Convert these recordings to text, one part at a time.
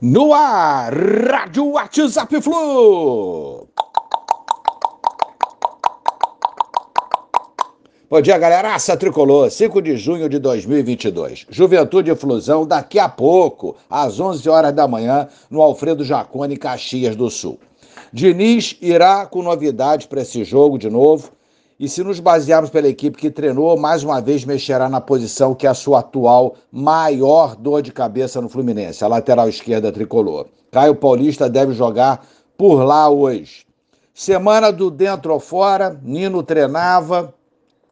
No ar, Rádio WhatsApp Flu. Bom dia, galera. Aça Tricolor, 5 de junho de 2022. Juventude e Flusão daqui a pouco, às 11 horas da manhã, no Alfredo Jacone, Caxias do Sul. Diniz irá com novidades para esse jogo de novo. E se nos basearmos pela equipe que treinou, mais uma vez mexerá na posição que é a sua atual maior dor de cabeça no Fluminense, a lateral esquerda tricolor. Caio Paulista deve jogar por lá hoje. Semana do dentro ou fora, Nino treinava,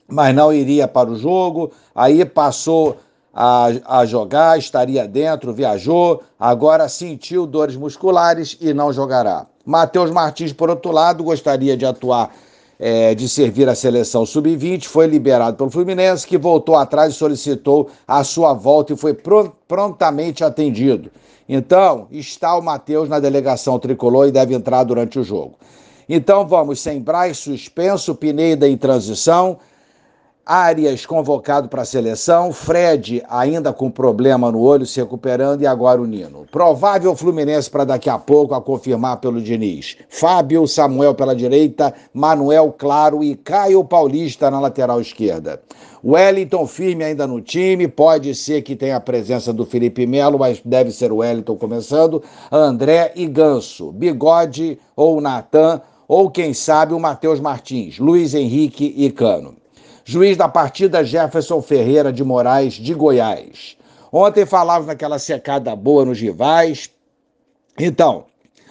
mas não iria para o jogo, aí passou a, a jogar, estaria dentro, viajou, agora sentiu dores musculares e não jogará. Matheus Martins, por outro lado, gostaria de atuar é, de servir a seleção sub-20, foi liberado pelo Fluminense, que voltou atrás e solicitou a sua volta e foi prontamente atendido. Então, está o Matheus na delegação tricolor e deve entrar durante o jogo. Então, vamos sem Braz suspenso, Pineda em transição, Arias convocado para a seleção, Fred ainda com problema no olho se recuperando e agora o Nino. Provável Fluminense para daqui a pouco a confirmar pelo Diniz. Fábio Samuel pela direita, Manuel Claro e Caio Paulista na lateral esquerda. Wellington firme ainda no time, pode ser que tenha a presença do Felipe Melo, mas deve ser o Wellington começando. André e Ganso, Bigode ou Natan, ou quem sabe o Matheus Martins, Luiz Henrique e Cano. Juiz da partida Jefferson Ferreira de Moraes, de Goiás. Ontem falávamos naquela secada boa nos rivais. Então,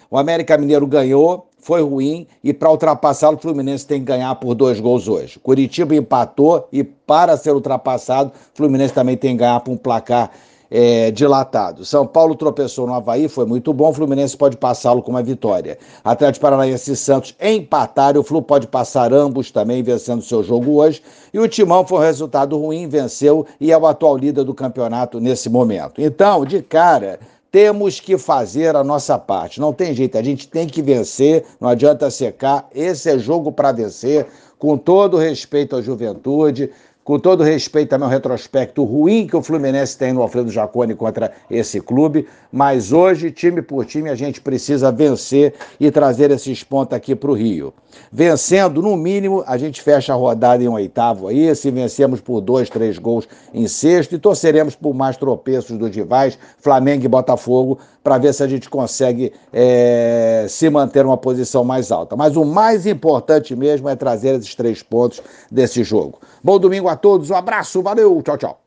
o América Mineiro ganhou, foi ruim, e para ultrapassá-lo, o Fluminense tem que ganhar por dois gols hoje. Curitiba empatou e, para ser ultrapassado, o Fluminense também tem que ganhar por um placar é, dilatado. São Paulo tropeçou no Havaí, foi muito bom. O Fluminense pode passá-lo com uma vitória. Atlético Paranaense e Santos empataram. O Flu pode passar ambos também, vencendo seu jogo hoje. E o Timão foi um resultado ruim, venceu e é o atual líder do campeonato nesse momento. Então, de cara. Temos que fazer a nossa parte. Não tem jeito, a gente tem que vencer, não adianta secar. Esse é jogo para vencer, com todo respeito à juventude com todo respeito também ao retrospecto ruim que o Fluminense tem no Alfredo Jacone contra esse clube, mas hoje, time por time, a gente precisa vencer e trazer esses pontos aqui para o Rio. Vencendo, no mínimo, a gente fecha a rodada em um oitavo aí, se vencemos por dois, três gols em sexto, e torceremos por mais tropeços dos rivais, Flamengo e Botafogo, para ver se a gente consegue é, se manter uma posição mais alta. Mas o mais importante mesmo é trazer esses três pontos desse jogo. Bom domingo a todos, um abraço, valeu, tchau, tchau.